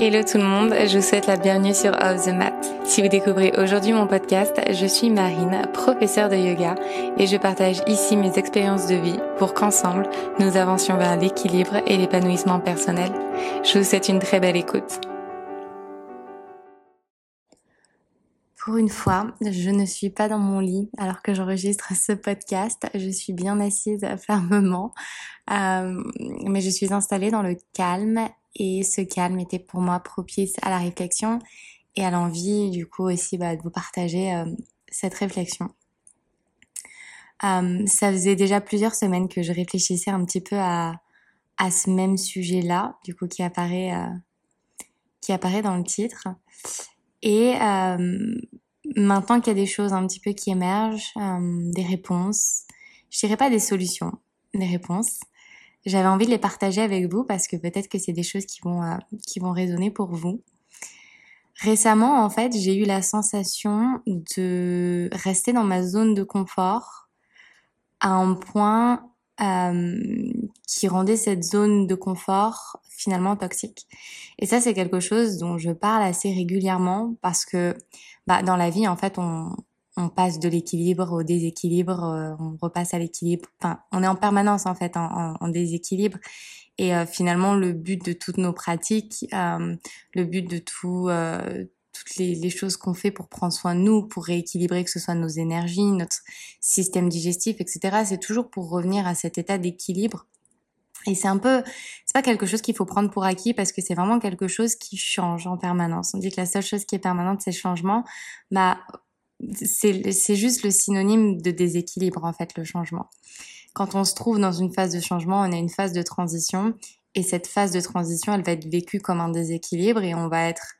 Hello tout le monde, je vous souhaite la bienvenue sur Off the Mat. Si vous découvrez aujourd'hui mon podcast, je suis Marine, professeure de yoga, et je partage ici mes expériences de vie pour qu'ensemble, nous avancions vers l'équilibre et l'épanouissement personnel. Je vous souhaite une très belle écoute. Pour une fois, je ne suis pas dans mon lit alors que j'enregistre ce podcast. Je suis bien assise fermement, euh, mais je suis installée dans le calme et ce calme était pour moi propice à la réflexion et à l'envie du coup aussi bah, de vous partager euh, cette réflexion. Euh, ça faisait déjà plusieurs semaines que je réfléchissais un petit peu à, à ce même sujet-là, du coup qui apparaît euh, qui apparaît dans le titre. Et maintenant qu'il y a des choses un petit peu qui émergent, des réponses, je dirais pas des solutions, des réponses j'avais envie de les partager avec vous parce que peut-être que c'est des choses qui vont, euh, qui vont résonner pour vous. Récemment, en fait, j'ai eu la sensation de rester dans ma zone de confort à un point euh, qui rendait cette zone de confort finalement toxique. Et ça, c'est quelque chose dont je parle assez régulièrement parce que bah, dans la vie, en fait, on, on passe de l'équilibre au déséquilibre, euh, on repasse à l'équilibre. Enfin, on est en permanence en fait en, déséquilibre. Et euh, finalement, le but de toutes nos pratiques, euh, le but de tout, toutes les, les choses qu'on fait pour prendre soin de nous, pour rééquilibrer que ce soit nos énergies, notre système digestif, etc., c'est toujours pour revenir à cet état d'équilibre. Et c'est un peu, c'est pas quelque chose qu'il faut prendre pour acquis parce que c'est vraiment quelque chose qui change en permanence. On dit que la seule chose qui est permanente, c'est le changement. Bah, c'est juste le synonyme de déséquilibre en fait le changement. Quand on se trouve dans une phase de changement, on a une phase de transition et cette phase de transition, elle va être vécue comme un déséquilibre et on va être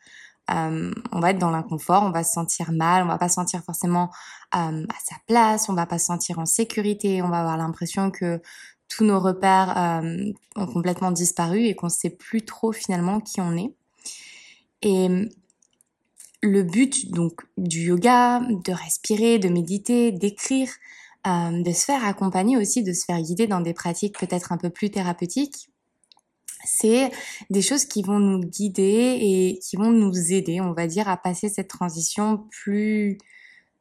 euh, on va être dans l'inconfort, on va se sentir mal, on va pas se sentir forcément euh, à sa place, on va pas se sentir en sécurité, on va avoir l'impression que tous nos repères euh, ont complètement disparu et qu'on sait plus trop finalement qui on est. Et le but donc du yoga, de respirer, de méditer, d'écrire, euh, de se faire accompagner aussi, de se faire guider dans des pratiques peut-être un peu plus thérapeutiques, c'est des choses qui vont nous guider et qui vont nous aider, on va dire, à passer cette transition plus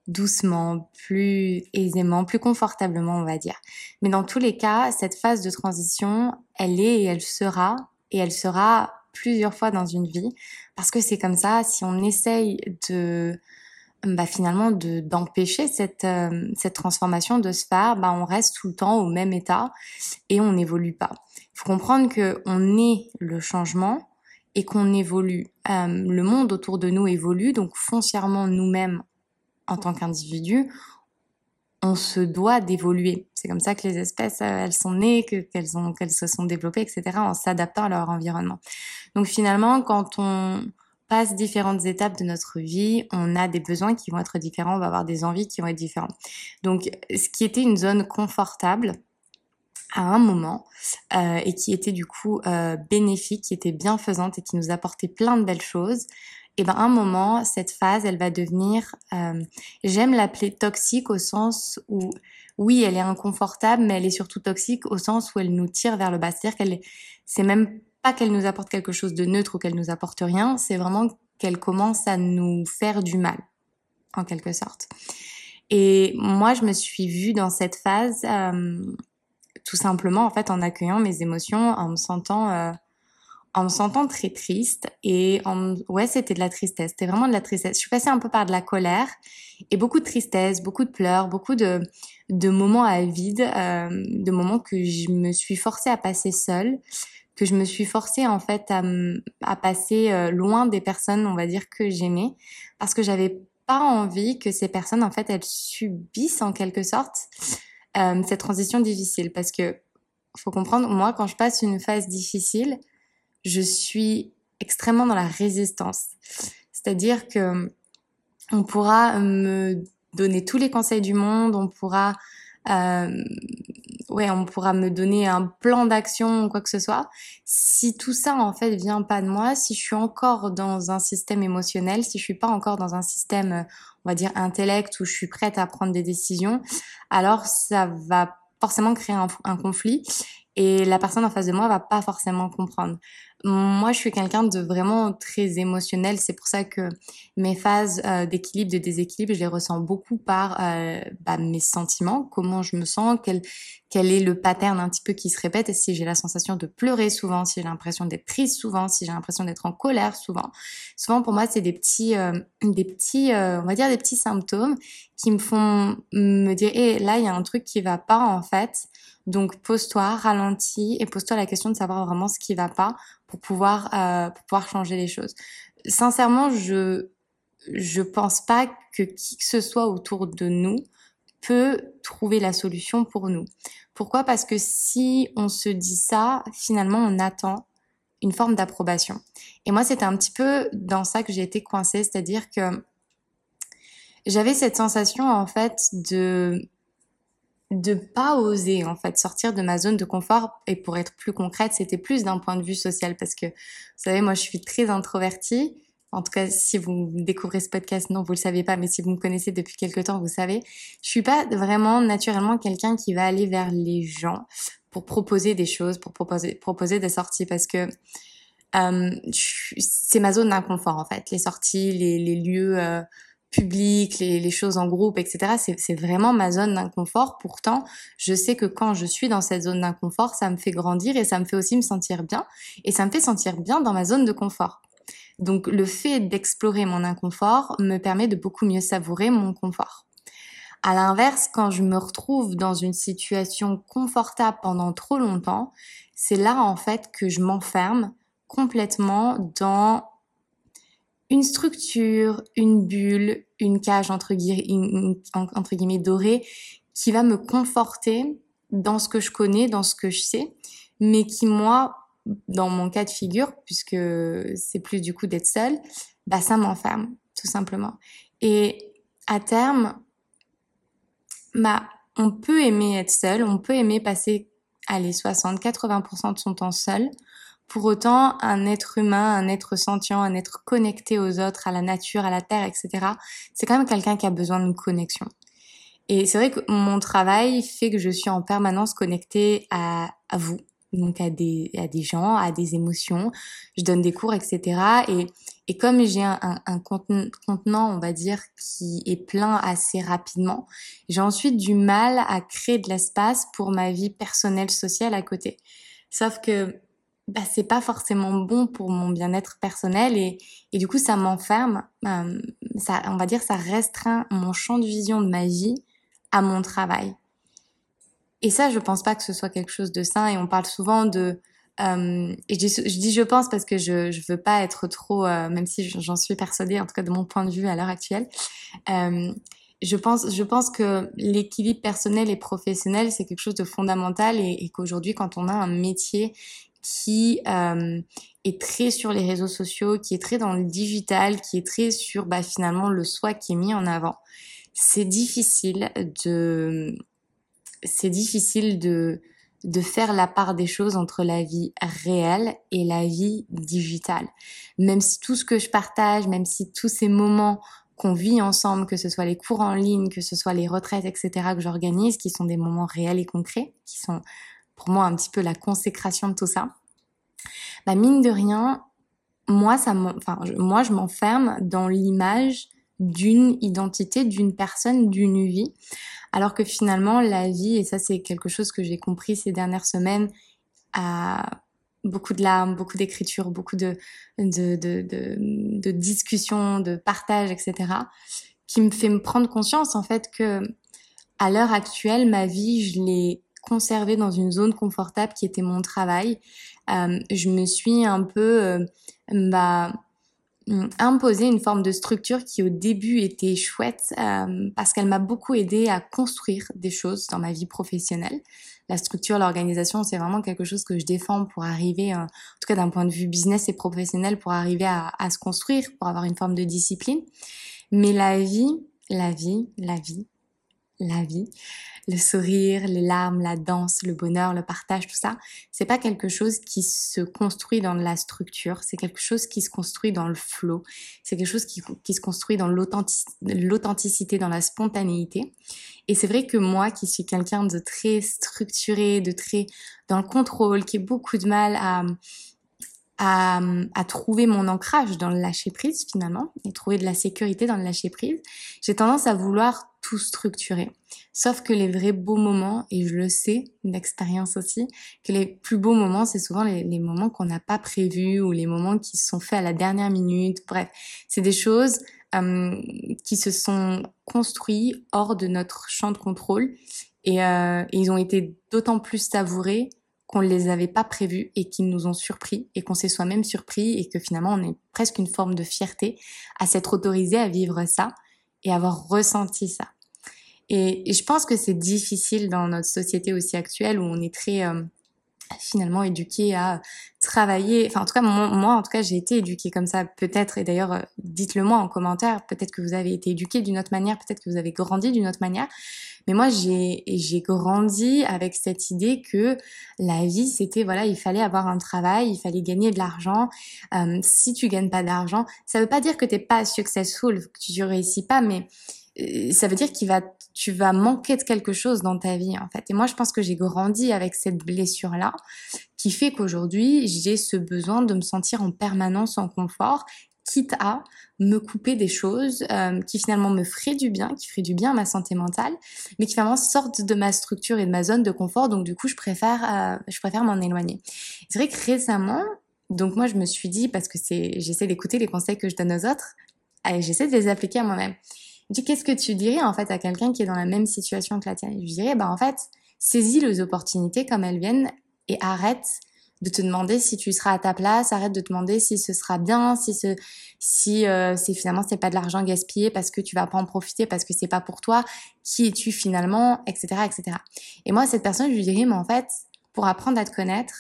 doucement, plus aisément, plus confortablement, on va dire. Mais dans tous les cas, cette phase de transition, elle est et elle sera, et elle sera plusieurs fois dans une vie. Parce que c'est comme ça si on essaye de bah finalement de d'empêcher cette euh, cette transformation de se faire bah on reste tout le temps au même état et on n'évolue pas. Il faut comprendre que on est le changement et qu'on évolue. Euh, le monde autour de nous évolue donc foncièrement nous-mêmes en tant qu'individus on se doit d'évoluer. C'est comme ça que les espèces, euh, elles sont nées, qu'elles ont, qu'elles se sont développées, etc., en s'adaptant à leur environnement. Donc finalement, quand on passe différentes étapes de notre vie, on a des besoins qui vont être différents, on va avoir des envies qui vont être différentes. Donc, ce qui était une zone confortable à un moment euh, et qui était du coup euh, bénéfique, qui était bienfaisante et qui nous apportait plein de belles choses, et ben un moment cette phase elle va devenir euh, j'aime l'appeler toxique au sens où oui elle est inconfortable mais elle est surtout toxique au sens où elle nous tire vers le bas. C'est-à-dire qu'elle c'est même pas qu'elle nous apporte quelque chose de neutre ou qu'elle nous apporte rien c'est vraiment qu'elle commence à nous faire du mal en quelque sorte. Et moi je me suis vue dans cette phase euh, tout simplement en fait en accueillant mes émotions en me sentant euh, en me sentant très triste et en ouais c'était de la tristesse. C'était vraiment de la tristesse. Je suis passée un peu par de la colère et beaucoup de tristesse beaucoup de pleurs beaucoup de de moments à vide euh, de moments que je me suis forcée à passer seule que je me suis forcée en fait à, à passer euh, loin des personnes on va dire que j'aimais parce que j'avais pas envie que ces personnes en fait elles subissent en quelque sorte euh, cette transition difficile. Parce que faut comprendre moi quand je passe une phase difficile je suis extrêmement dans la résistance. C'est-à-dire que on pourra me donner tous les conseils du monde, on pourra euh, ouais, on pourra me donner un plan d'action ou quoi que ce soit. Si tout ça en fait vient pas de moi, si je suis encore dans un système émotionnel, si je suis pas encore dans un système, on va dire intellect où je suis prête à prendre des décisions, alors ça va forcément créer un conflit et la personne en face de moi va pas forcément comprendre. Moi, je suis quelqu'un de vraiment très émotionnel. C'est pour ça que mes phases euh, d'équilibre, de déséquilibre, je les ressens beaucoup par euh, bah, mes sentiments, comment je me sens, quel, quel est le pattern un petit peu qui se répète, et si j'ai la sensation de pleurer souvent, si j'ai l'impression d'être triste souvent, si j'ai l'impression d'être en colère souvent. Souvent, pour moi, c'est des petits, euh, des petits, on va dire des petits symptômes qui me font me dire, hé, là, il y a un truc qui va pas en fait. Donc pose-toi, ralentis et pose-toi la question de savoir vraiment ce qui va pas pour pouvoir euh, pour pouvoir changer les choses. Sincèrement, je je pense pas que qui que ce soit autour de nous peut trouver la solution pour nous. Pourquoi? Parce que si on se dit ça, finalement, on attend une forme d'approbation. Et moi, c'était un petit peu dans ça que j'ai été coincée, c'est-à-dire que j'avais cette sensation en fait de de pas oser en fait sortir de ma zone de confort. Et pour être plus concrète c'était plus d'un point de vue social parce que vous savez moi je suis très introvertie. En tout cas si vous découvrez ce podcast non vous le savez pas mais si vous me connaissez depuis quelque temps vous savez. Je suis pas vraiment naturellement quelqu'un qui va aller vers les gens pour proposer des choses pour proposer proposer des sorties parce que euh, c'est ma zone d'inconfort en fait. Les sorties les, les lieux euh, public, les, choses en groupe, etc. C'est vraiment ma zone d'inconfort. Pourtant, je sais que quand je suis dans cette zone d'inconfort, ça me fait grandir et ça me fait aussi me sentir bien. Et ça me fait sentir bien dans ma zone de confort. Donc le fait d'explorer mon inconfort me permet de beaucoup mieux savourer mon confort. À l'inverse, quand je me retrouve dans une situation confortable pendant trop longtemps, c'est là en fait que je m'enferme complètement dans une structure, une bulle, une cage entre, guillemets dorée qui va me conforter dans ce que je connais, dans ce que je sais, mais qui moi, dans mon cas de figure, puisque c'est plus du coup d'être seule, bah ça m'enferme tout simplement. Et à terme, bah on peut aimer être seul, on peut aimer passer allez 60, 80% de son temps seul. Pour autant, un être humain, un être sentient, un être connecté aux autres, à la nature, à la terre, etc., c'est quand même quelqu'un qui a besoin d'une connexion. Et c'est vrai que mon travail fait que je suis en permanence connectée à, vous, donc à des, à des gens, à des émotions. Je donne des cours, etc. Et, comme j'ai un, un, contenant, on va dire, qui est plein assez rapidement, j'ai ensuite du mal à créer de l'espace pour ma vie personnelle, sociale à côté. Sauf que bah, c'est pas forcément bon pour mon bien-être personnel et, et du coup ça m'enferme, euh, ça, on va dire ça restreint mon champ de vision de ma vie à mon travail. Et ça, je pense pas que ce soit quelque chose de sain et on parle souvent de euh, et je dis, je pense parce que je je veux pas être trop, euh, même si j'en suis persuadée, en tout cas de mon point de vue à l'heure actuelle. Je pense, je pense que l'équilibre personnel et professionnel, c'est quelque chose de fondamental et qu'aujourd'hui, quand on a un métier qui euh, est très sur les réseaux sociaux, qui est très dans le digital, qui est très sur bah, finalement le soi qui est mis en avant. C'est difficile de, c'est difficile de, de faire la part des choses entre la vie réelle et la vie digitale. Même si tout ce que je partage, même si tous ces moments qu'on vit ensemble, que ce soit les cours en ligne, que ce soit les retraites, etc., que j'organise, qui sont des moments réels et concrets, qui sont pour moi un petit peu la consécration de tout ça. Bah mine de rien, moi ça enfin moi je m'enferme dans l'image d'une identité, d'une personne, d'une vie, alors que finalement la vie et ça c'est quelque chose que j'ai compris ces dernières semaines à beaucoup de larmes, beaucoup d'écriture, beaucoup de de, de, de, de discussions, de partage, etc., qui me fait me prendre conscience en fait que à l'heure actuelle, ma vie, je l'ai conservé dans une zone confortable qui était mon travail. Euh, je me suis un peu euh, bah, imposé une forme de structure qui au début était chouette euh, parce qu'elle m'a beaucoup aidé à construire des choses dans ma vie professionnelle. La structure, l'organisation, c'est vraiment quelque chose que je défends pour arriver, en tout cas d'un point de vue business et professionnel, pour arriver à se construire, pour avoir une forme de discipline. Mais la vie, la vie, la vie, la vie, le sourire, les larmes, la danse, le bonheur, le partage, tout ça, c'est pas quelque chose qui se construit dans la structure, c'est quelque chose qui se construit dans le flow, c'est quelque chose qui, qui se construit dans l'authenticité, dans la spontanéité. Et c'est vrai que moi, qui suis quelqu'un de très structuré, de très dans le contrôle, qui ai beaucoup de mal à à, à, trouver mon ancrage dans le lâcher prise finalement et trouver de la sécurité dans le lâcher prise, j'ai tendance à vouloir tout structurer. Sauf que les vrais beaux moments, et je le sais d'expérience aussi, que les plus beaux moments, c'est souvent les, moments qu'on n'a pas prévus ou les moments qui sont faits à la dernière minute. Bref, c'est des choses euh, qui se sont construits hors de notre champ de contrôle et, euh, et ils ont été d'autant plus savourés qu'on ne les avait pas prévus et qu'ils nous ont surpris et qu'on s'est soi-même surpris et que finalement on est presque une forme de fierté à s'être autorisé à vivre ça et avoir ressenti ça. Et, je pense que c'est difficile dans notre société aussi actuelle où on est très euh, finalement éduqué à travailler. Enfin, en tout cas, moi, en tout cas, j'ai été éduquée comme ça, peut-être. Et d'ailleurs, euh, dites-le moi en commentaire. Peut-être que vous avez été éduqué d'une autre manière, peut-être que vous avez grandi d'une autre manière. Mais moi, j'ai j'ai grandi avec cette idée que la vie, c'était voilà, il fallait avoir un travail, il fallait gagner de l'argent. Euh, si tu gagnes pas d'argent, ça veut pas dire que t'es pas successful, que tu réussis pas, mais euh, ça veut dire qu'il va, tu vas manquer de quelque chose dans ta vie en fait. Et moi, je pense que j'ai grandi avec cette blessure là, qui fait qu'aujourd'hui j'ai ce besoin de me sentir en permanence en confort, quitte à me couper des choses euh, qui finalement me feraient du bien, qui feraient du bien à ma santé mentale, mais qui finalement sortent de ma structure et de ma zone de confort. Donc du coup, je préfère, euh, je préfère m'en éloigner. C'est vrai que récemment, donc moi, je me suis dit parce que c'est, j'essaie d'écouter les conseils que je donne aux autres, et j'essaie de les appliquer à moi-même. Je qu'est-ce que tu dirais en fait à quelqu'un qui est dans la même situation que la tienne? Je dirais bah en fait, saisis les opportunités comme elles viennent et arrête de te demander si tu seras à ta place, arrête de te demander si ce sera bien, si ce, si euh, c'est finalement c'est pas de l'argent gaspillé parce que tu vas pas en profiter parce que c'est pas pour toi, qui es-tu finalement, etc., etc. Et moi cette personne je lui dirais mais en fait pour apprendre à te connaître,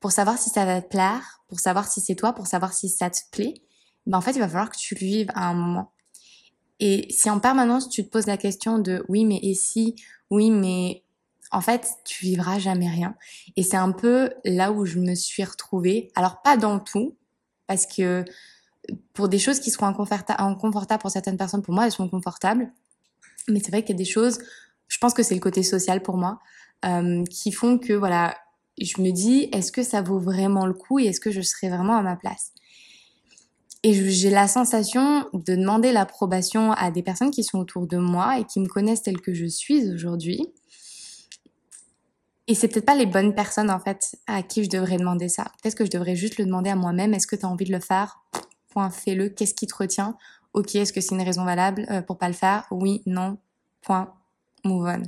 pour savoir si ça va te plaire, pour savoir si c'est toi, pour savoir si ça te plaît, ben en fait il va falloir que tu le vives à un moment. Et si en permanence tu te poses la question de oui mais et si, oui mais en fait, tu vivras jamais rien. Et c'est un peu là où je me suis retrouvée. Alors pas dans tout, parce que pour des choses qui seront inconfortables pour certaines personnes, pour moi, elles sont confortables. Mais c'est vrai qu'il y a des choses, je pense que c'est le côté social pour moi, euh, qui font que voilà, je me dis, est-ce que ça vaut vraiment le coup et est-ce que je serai vraiment à ma place? Et j'ai la sensation de demander l'approbation à des personnes qui sont autour de moi et qui me connaissent telle que je suis aujourd'hui. Et c'est peut-être pas les bonnes personnes, en fait, à qui je devrais demander ça. Peut-être que je devrais juste le demander à moi-même. Est-ce que tu as envie de le faire? Point, fais-le. Qu'est-ce qui te retient? Ok, est-ce que c'est une raison valable euh, pour pas le faire? Oui, non. Point. Move on.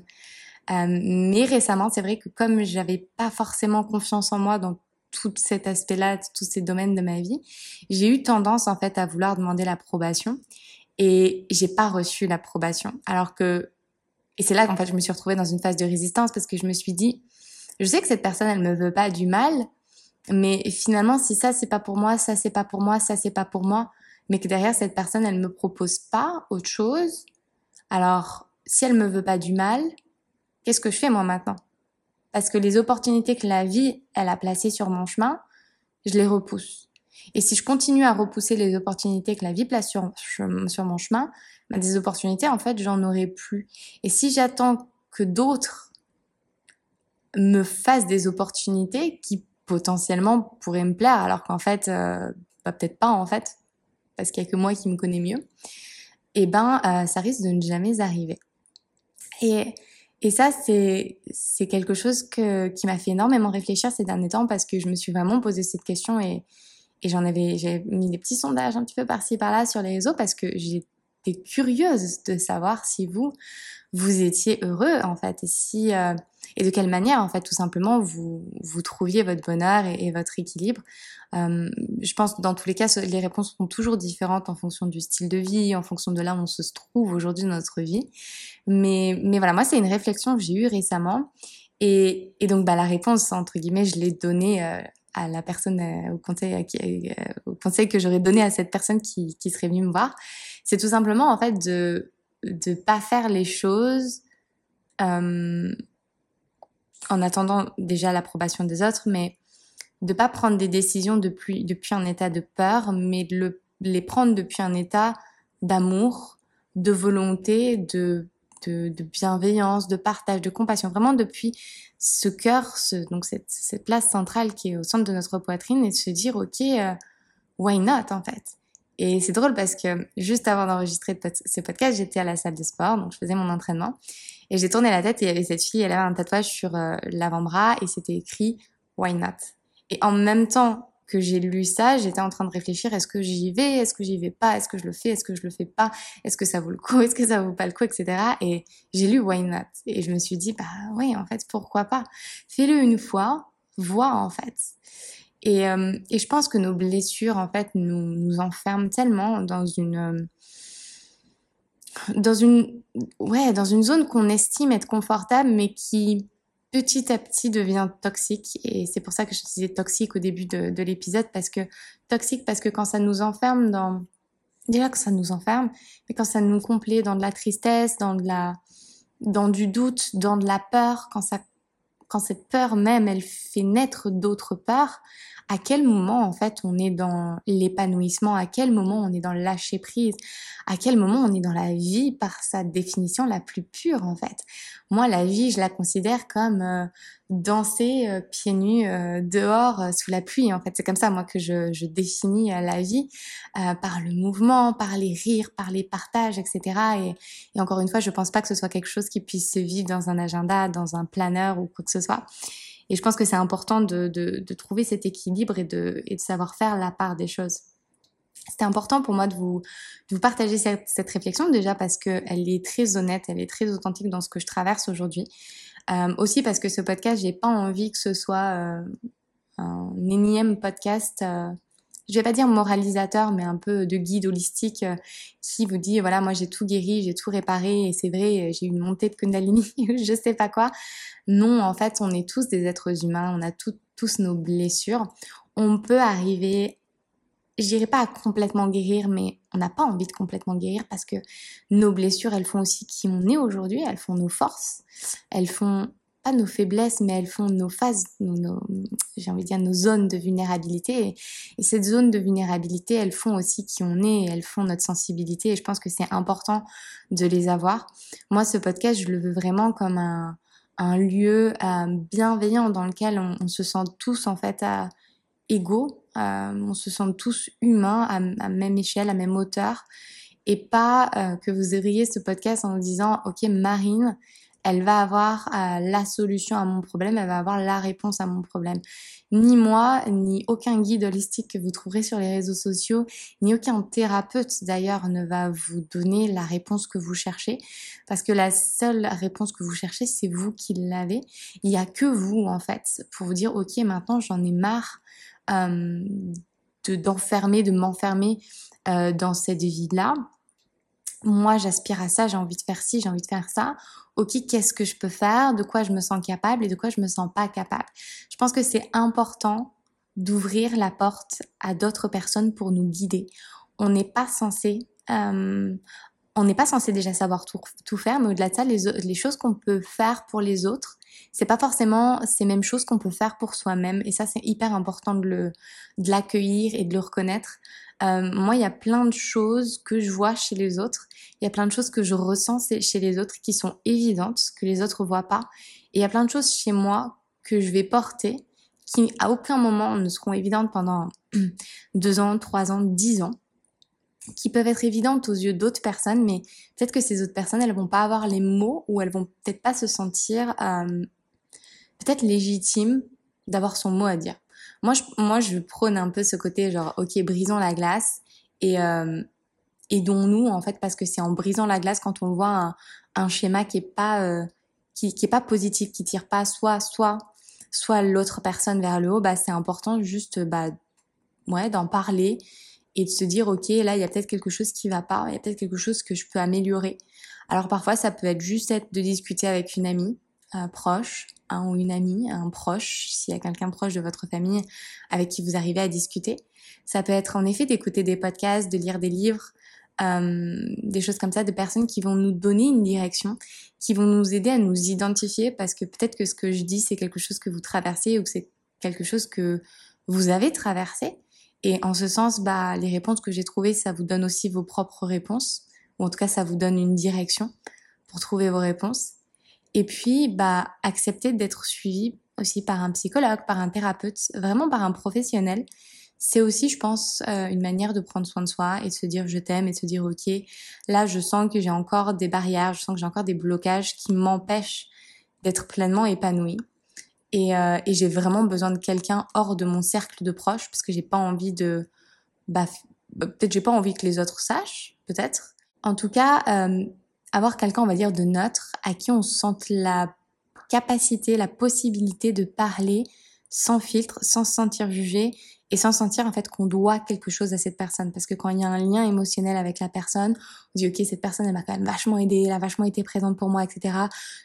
Euh, mais récemment, c'est vrai que comme j'avais pas forcément confiance en moi dans tout cet aspect-là, tous ces domaines de ma vie, j'ai eu tendance en fait à vouloir demander l'approbation et j'ai pas reçu l'approbation. Alors que et c'est là qu'en fait je me suis retrouvée dans une phase de résistance parce que je me suis dit je sais que cette personne, elle me veut pas du mal, mais finalement, si ça, c'est pas pour moi, ça, c'est pas pour moi, ça, c'est pas pour moi, mais que derrière, cette personne, elle me propose pas autre chose, alors, si elle me veut pas du mal, qu'est-ce que je fais, moi, maintenant? Parce que les opportunités que la vie, elle a placées sur mon chemin, je les repousse. Et si je continue à repousser les opportunités que la vie place sur, sur mon chemin, des opportunités, en fait, j'en aurai plus. Et si j'attends que d'autres me fasse des opportunités qui potentiellement pourraient me plaire, alors qu'en fait, euh, bah, peut-être pas en fait, parce qu'il y a que moi qui me connais mieux, eh ben euh, ça risque de ne jamais arriver. Et, et ça, c'est, c'est quelque chose que, qui m'a fait énormément réfléchir ces derniers temps parce que je me suis vraiment posé cette question et, et j'en avais, j'ai mis des petits sondages un petit peu par-ci par-là sur les réseaux parce que j'étais curieuse de savoir si vous, vous étiez heureux en fait et si euh, et de quelle manière en fait tout simplement vous vous trouviez votre bonheur et, votre équilibre. Euh, je pense que dans tous les cas les réponses sont toujours différentes en fonction du style de vie, en fonction de là où on se trouve aujourd'hui dans notre vie. Mais mais voilà moi c'est une réflexion que j'ai eue récemment et, et donc bah la réponse entre guillemets je l'ai donnée euh, à la personne au conseil à au conseil que j'aurais donné à cette personne qui qui serait venue me voir c'est tout simplement en fait de de pas faire les choses euh, en attendant déjà l'approbation des autres, mais de pas prendre des décisions depuis, depuis un état de peur, mais de le, les prendre depuis un état d'amour, de volonté, de, de, bienveillance, de partage, de compassion, vraiment depuis ce cœur, donc cette, cette, place centrale qui est au centre de notre poitrine et de se dire, ok, euh, why not en fait? Et c'est drôle parce que juste avant d'enregistrer ce podcast, j'étais à la salle de sport, donc je faisais mon entraînement. Et j'ai tourné la tête et il y avait cette fille, elle avait un tatouage sur euh, l'avant-bras et c'était écrit Why not? Et en même temps que j'ai lu ça, j'étais en train de réfléchir est-ce que j'y vais Est-ce que j'y vais pas Est-ce que je le fais Est-ce que je le fais pas Est-ce que ça vaut le coup Est-ce que ça vaut pas le coup Etc. Et j'ai lu Why not Et je me suis dit bah oui, en fait, pourquoi pas Fais-le une fois, vois en fait. Et, euh, et, je pense que nos blessures, en fait, nous, nous enferment tellement dans une, euh, dans une, ouais, dans une zone qu'on estime être confortable, mais qui petit à petit devient toxique. Et c'est pour ça que je disais toxique au début de, de l'épisode, parce que toxique, parce que quand ça nous enferme dans, déjà que ça nous enferme, mais quand ça nous complaît dans de la tristesse, dans de la, dans du doute, dans de la peur, quand ça, quand cette peur même, elle fait naître d'autres peurs, à quel moment en fait on est dans l'épanouissement, à quel moment on est dans le lâcher prise, à quel moment on est dans la vie par sa définition la plus pure en fait? Moi la vie je la considère comme euh, danser euh, pieds nus euh, dehors sous la pluie en fait. C'est comme ça moi que je, je définis la vie par le mouvement, par les rires, par les partages, etc. Et, et encore une fois je pense pas que ce soit quelque chose qui puisse se vivre dans un agenda, dans un planeur ou quoi que ce soit. Et je pense que c'est important de, de, trouver cet équilibre et de, et de savoir faire la part des choses. C'était important pour moi de vous, de vous partager cette, cette réflexion déjà parce qu'elle est très honnête, elle est très authentique dans ce que je traverse aujourd'hui. Euh, aussi parce que ce podcast, j'ai pas envie que ce soit euh, un énième podcast euh, je vais pas dire moralisateur, mais un peu de guide holistique euh, qui vous dit voilà moi j'ai tout guéri, j'ai tout réparé et c'est vrai j'ai eu une montée de Kundalini, je sais pas quoi. Non, en fait on est tous des êtres humains, on a tous nos blessures. On peut arriver, je dirais pas complètement guérir, mais on n'a pas envie de complètement guérir parce que nos blessures elles font aussi qui on est aujourd'hui, elles font nos forces, elles font pas nos faiblesses, mais elles font nos phases, j'ai envie de dire nos zones de vulnérabilité. Et, et, cette zone de vulnérabilité, elles font aussi qui on est, elles font notre sensibilité. Et je pense que c'est important de les avoir. Moi, ce podcast, je le veux vraiment comme un, un lieu euh, bienveillant dans lequel on, on, se sent tous en fait à, égaux, euh, on se sent tous humains à, à, même échelle, à même hauteur. Et pas euh, que vous ouvriez ce podcast en vous disant, OK, Marine, elle va avoir euh, la solution à mon problème, elle va avoir la réponse à mon problème. Ni moi, ni aucun guide holistique que vous trouverez sur les réseaux sociaux, ni aucun thérapeute d'ailleurs ne va vous donner la réponse que vous cherchez, parce que la seule réponse que vous cherchez, c'est vous qui l'avez. Il n'y a que vous en fait pour vous dire, ok, maintenant j'en ai marre euh, d'enfermer, de, m'enfermer euh, dans cette vie-là moi j'aspire à ça, j'ai envie de faire ci, j'ai envie de faire ça. Ok, qu'est-ce que je peux faire? De quoi je me sens capable et de quoi je me sens pas capable? Je pense que c'est important d'ouvrir la porte à d'autres personnes pour nous guider. On n'est pas censé, euh, on n'est pas censé déjà savoir tout, tout faire, mais au-delà de ça, les, les choses qu'on peut faire pour les autres, c'est pas forcément ces mêmes choses qu'on peut faire pour soi-même. Et ça, c'est hyper important de de l'accueillir et de le reconnaître. Euh, moi, il y a plein de choses que je vois chez les autres. Il y a plein de choses que je ressens chez les autres qui sont évidentes, que les autres voient pas. Et il y a plein de choses chez moi que je vais porter qui à aucun moment ne seront évidentes pendant deux ans, trois ans, dix ans, qui peuvent être évidentes aux yeux d'autres personnes, mais peut-être que ces autres personnes, elles vont pas avoir les mots ou elles vont peut-être pas se sentir euh, peut-être légitimes d'avoir son mot à dire. Moi, je, moi, je prône un peu ce côté genre, ok, brisons la glace et euh, aidons-nous en fait parce que c'est en brisant la glace quand on voit un, un schéma qui est pas euh, qui, qui est pas positif, qui tire pas soit soit soit l'autre personne vers le haut, bah c'est important juste bah ouais d'en parler et de se dire ok là il y a peut-être quelque chose qui va pas, il y a peut-être quelque chose que je peux améliorer. Alors parfois ça peut être juste être de discuter avec une amie euh, proche, un ou une amie, un proche, s'il y a quelqu'un proche de votre famille avec qui vous arrivez à discuter. Ça peut être en effet d'écouter des podcasts, de lire des livres, euh, des choses comme ça, de personnes qui vont nous donner une direction, qui vont nous aider à nous identifier parce que peut-être que ce que je dis, c'est quelque chose que vous traversez ou que c'est quelque chose que vous avez traversé. Et en ce sens, bah, les réponses que j'ai trouvées, ça vous donne aussi vos propres réponses, ou en tout cas, ça vous donne une direction pour trouver vos réponses. Et puis, bah, accepter d'être suivi aussi par un psychologue, par un thérapeute, vraiment par un professionnel c'est aussi, je pense, euh, une manière de prendre soin de soi et de se dire je t'aime et de se dire ok, là je sens que j'ai encore des barrières, je sens que j'ai encore des blocages qui m'empêchent d'être pleinement épanouie. Et, euh, et j'ai vraiment besoin de quelqu'un hors de mon cercle de proches parce que j'ai pas envie de, bah, bah, peut-être j'ai pas envie que les autres sachent, peut-être. En tout cas, euh, avoir quelqu'un, on va dire, de neutre, à qui on sente la capacité, la possibilité de parler sans filtre, sans se sentir jugé et sans sentir en fait qu'on doit quelque chose à cette personne. Parce que quand il y a un lien émotionnel avec la personne, on dit ok cette personne elle m'a quand même vachement aidé, elle a vachement été présente pour moi, etc.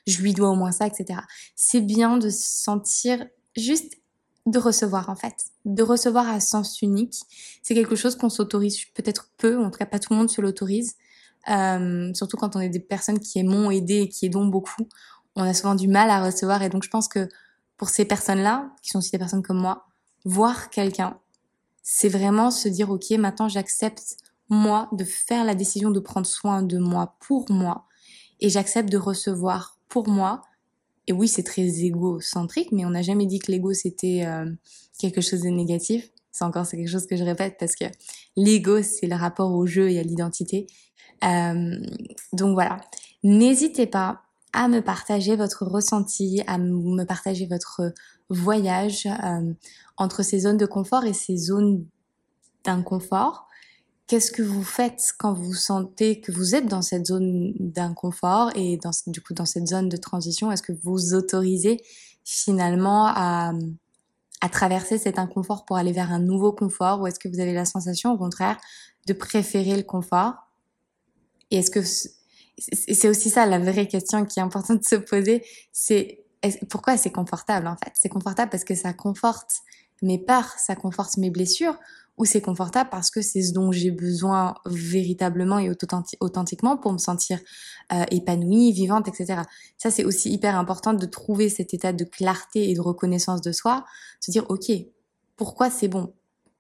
Je lui dois au moins ça, etc. C'est bien de se sentir juste de recevoir en fait, de recevoir à sens unique. C'est quelque chose qu'on s'autorise peut-être peu, en tout cas pas tout le monde se l'autorise. Euh, surtout quand on est des personnes qui aimons aider et qui aidons beaucoup, on a souvent du mal à recevoir et donc je pense que pour ces personnes-là, qui sont aussi des personnes comme moi, voir quelqu'un, c'est vraiment se dire, OK, maintenant j'accepte moi de faire la décision de prendre soin de moi pour moi et j'accepte de recevoir pour moi. Et oui, c'est très égocentrique, mais on n'a jamais dit que l'ego c'était euh, quelque chose de négatif. C'est encore c'est quelque chose que je répète parce que l'ego c'est le rapport au jeu et à l'identité. Euh, donc voilà, n'hésitez pas à me partager votre ressenti, à me partager votre voyage euh, entre ces zones de confort et ces zones d'inconfort. Qu'est-ce que vous faites quand vous sentez que vous êtes dans cette zone d'inconfort et dans, du coup dans cette zone de transition? Est-ce que vous autorisez finalement à, à traverser cet inconfort pour aller vers un nouveau confort ou est-ce que vous avez la sensation au contraire de préférer le confort? Et est-ce que c'est aussi ça la vraie question qui est importante de se poser, c'est pourquoi c'est confortable en fait? C'est confortable parce que ça conforte mes peurs, ça conforte mes blessures, ou c'est confortable parce que c'est ce dont j'ai besoin véritablement et authentiquement pour me sentir euh, épanouie, vivante, etc. Ça, c'est aussi hyper important de trouver cet état de clarté et de reconnaissance de soi, se dire, OK, pourquoi c'est bon?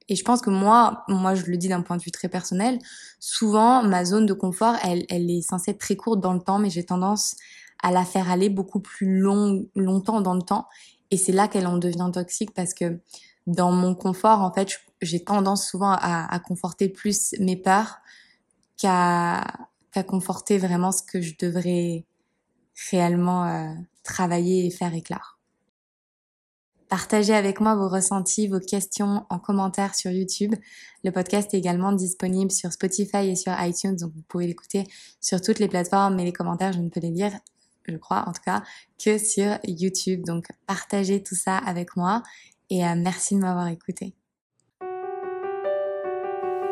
Et je pense que moi, moi je le dis d'un point de vue très personnel, souvent ma zone de confort, elle, elle est censée être très courte dans le temps, mais j'ai tendance à la faire aller beaucoup plus long, longtemps dans le temps. Et c'est là qu'elle en devient toxique parce que dans mon confort, en fait, j'ai tendance souvent à, à, conforter plus mes peurs qu'à conforter vraiment ce que je devrais réellement euh, travailler et faire éclore. Partagez avec moi vos ressentis, vos questions en commentaire sur YouTube. Le podcast est également disponible sur Spotify et sur iTunes, donc vous pouvez l'écouter sur toutes les plateformes, mais les commentaires, je ne peux les lire, je crois en tout cas, que sur YouTube. Donc partagez tout ça avec moi et euh, merci de m'avoir écouté.